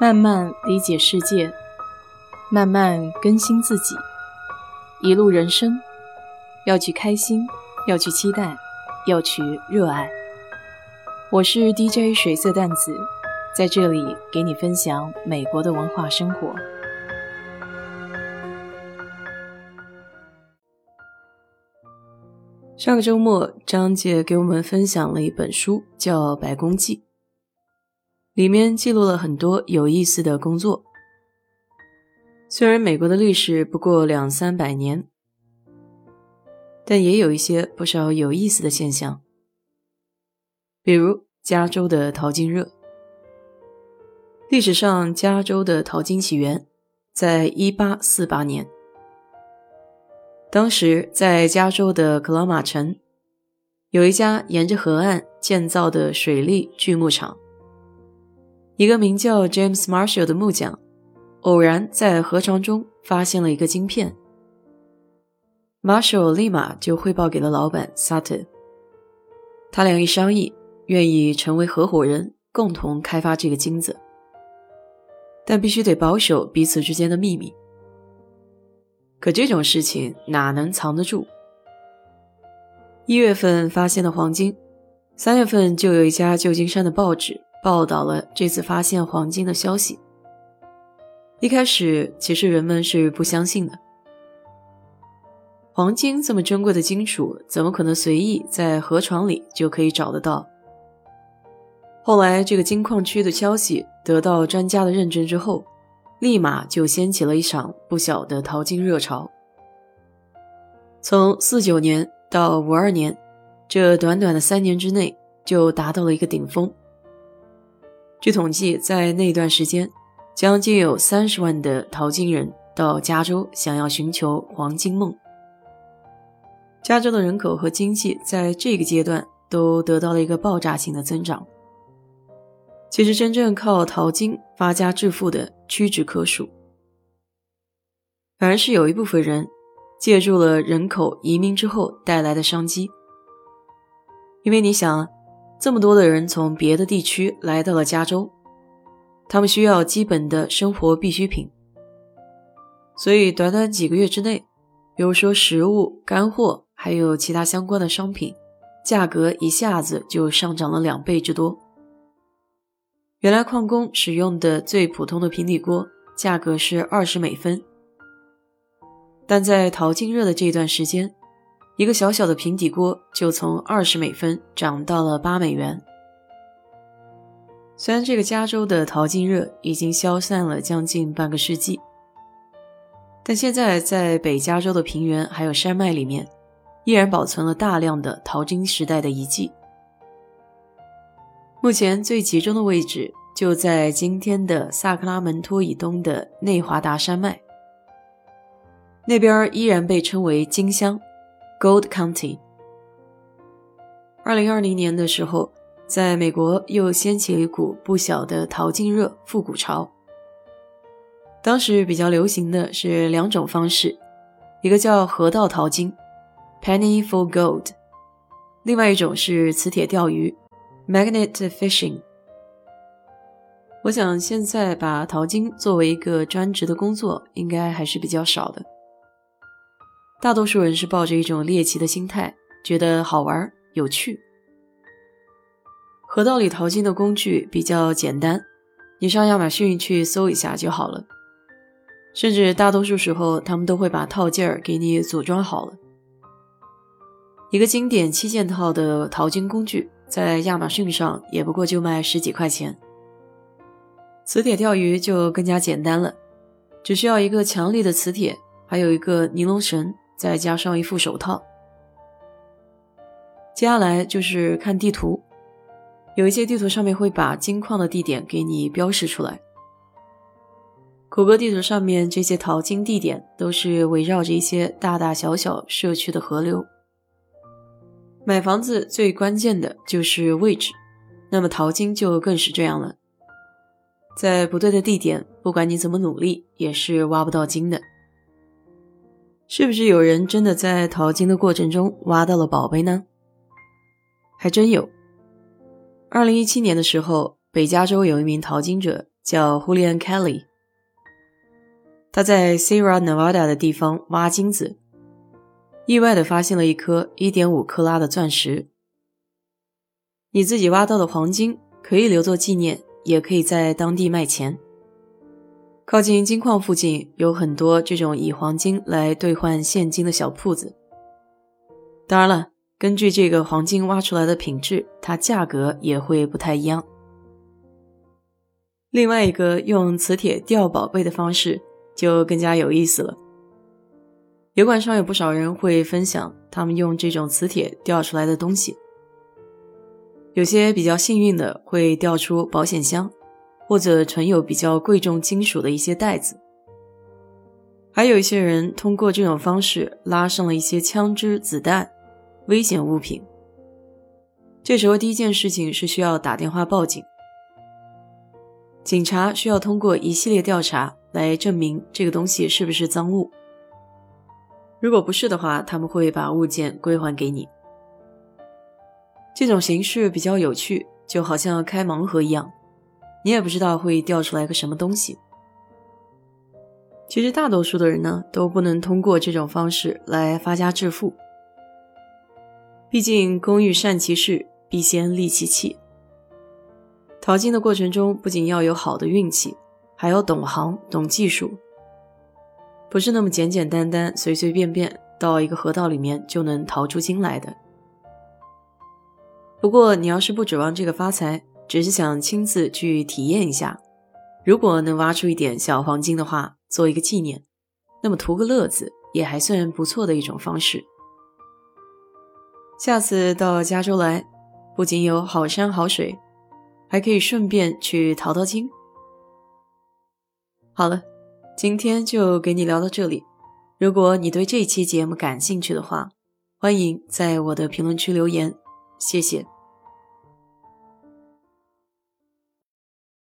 慢慢理解世界，慢慢更新自己。一路人生，要去开心，要去期待，要去热爱。我是 DJ 水色淡子，在这里给你分享美国的文化生活。上个周末，张姐给我们分享了一本书，叫《白宫记》。里面记录了很多有意思的工作。虽然美国的历史不过两三百年，但也有一些不少有意思的现象，比如加州的淘金热。历史上，加州的淘金起源在一八四八年，当时在加州的克拉玛城有一家沿着河岸建造的水利锯木厂。一个名叫 James Marshall 的木匠，偶然在河床中发现了一个晶片。Marshall 立马就汇报给了老板 Sutter。他俩一商议，愿意成为合伙人，共同开发这个金子，但必须得保守彼此之间的秘密。可这种事情哪能藏得住？一月份发现的黄金，三月份就有一家旧金山的报纸。报道了这次发现黄金的消息。一开始，其实人们是不相信的。黄金这么珍贵的金属，怎么可能随意在河床里就可以找得到？后来，这个金矿区的消息得到专家的认证之后，立马就掀起了一场不小的淘金热潮。从四九年到五二年，这短短的三年之内，就达到了一个顶峰。据统计，在那段时间，将近有三十万的淘金人到加州，想要寻求黄金梦。加州的人口和经济在这个阶段都得到了一个爆炸性的增长。其实，真正靠淘金发家致富的屈指可数，反而是有一部分人借助了人口移民之后带来的商机。因为你想。这么多的人从别的地区来到了加州，他们需要基本的生活必需品，所以短短几个月之内，比如说食物、干货，还有其他相关的商品，价格一下子就上涨了两倍之多。原来矿工使用的最普通的平底锅价格是二十美分，但在淘金热的这段时间。一个小小的平底锅就从二十美分涨到了八美元。虽然这个加州的淘金热已经消散了将近半个世纪，但现在在北加州的平原还有山脉里面，依然保存了大量的淘金时代的遗迹。目前最集中的位置就在今天的萨克拉门托以东的内华达山脉，那边依然被称为金乡。Gold County。二零二零年的时候，在美国又掀起了一股不小的淘金热复古潮。当时比较流行的是两种方式，一个叫河道淘金 （Penny for Gold），另外一种是磁铁钓鱼 （Magnet Fishing）。我想现在把淘金作为一个专职的工作，应该还是比较少的。大多数人是抱着一种猎奇的心态，觉得好玩有趣。河道里淘金的工具比较简单，你上亚马逊去搜一下就好了。甚至大多数时候，他们都会把套件儿给你组装好了。一个经典七件套的淘金工具，在亚马逊上也不过就卖十几块钱。磁铁钓鱼就更加简单了，只需要一个强力的磁铁，还有一个尼龙绳。再加上一副手套，接下来就是看地图。有一些地图上面会把金矿的地点给你标示出来。谷歌地图上面这些淘金地点都是围绕着一些大大小小社区的河流。买房子最关键的就是位置，那么淘金就更是这样了。在不对的地点，不管你怎么努力，也是挖不到金的。是不是有人真的在淘金的过程中挖到了宝贝呢？还真有。二零一七年的时候，北加州有一名淘金者叫 Julian Kelly。他在 Sierra Nevada 的地方挖金子，意外的发现了一颗1.5克拉的钻石。你自己挖到的黄金可以留作纪念，也可以在当地卖钱。靠近金矿附近有很多这种以黄金来兑换现金的小铺子。当然了，根据这个黄金挖出来的品质，它价格也会不太一样。另外一个用磁铁吊宝贝的方式就更加有意思了。油管上有不少人会分享他们用这种磁铁吊出来的东西。有些比较幸运的会掉出保险箱，或者存有比较贵重金属的一些袋子。还有一些人通过这种方式拉上了一些枪支、子弹、危险物品。这时候第一件事情是需要打电话报警，警察需要通过一系列调查来证明这个东西是不是赃物。如果不是的话，他们会把物件归还给你。这种形式比较有趣，就好像开盲盒一样，你也不知道会掉出来个什么东西。其实大多数的人呢，都不能通过这种方式来发家致富。毕竟工欲善其事，必先利其器。淘金的过程中，不仅要有好的运气，还要懂行、懂技术，不是那么简简单单、随随便便到一个河道里面就能淘出金来的。不过，你要是不指望这个发财，只是想亲自去体验一下，如果能挖出一点小黄金的话，做一个纪念，那么图个乐子也还算不错的一种方式。下次到加州来，不仅有好山好水，还可以顺便去淘淘金。好了，今天就给你聊到这里。如果你对这期节目感兴趣的话，欢迎在我的评论区留言。谢谢。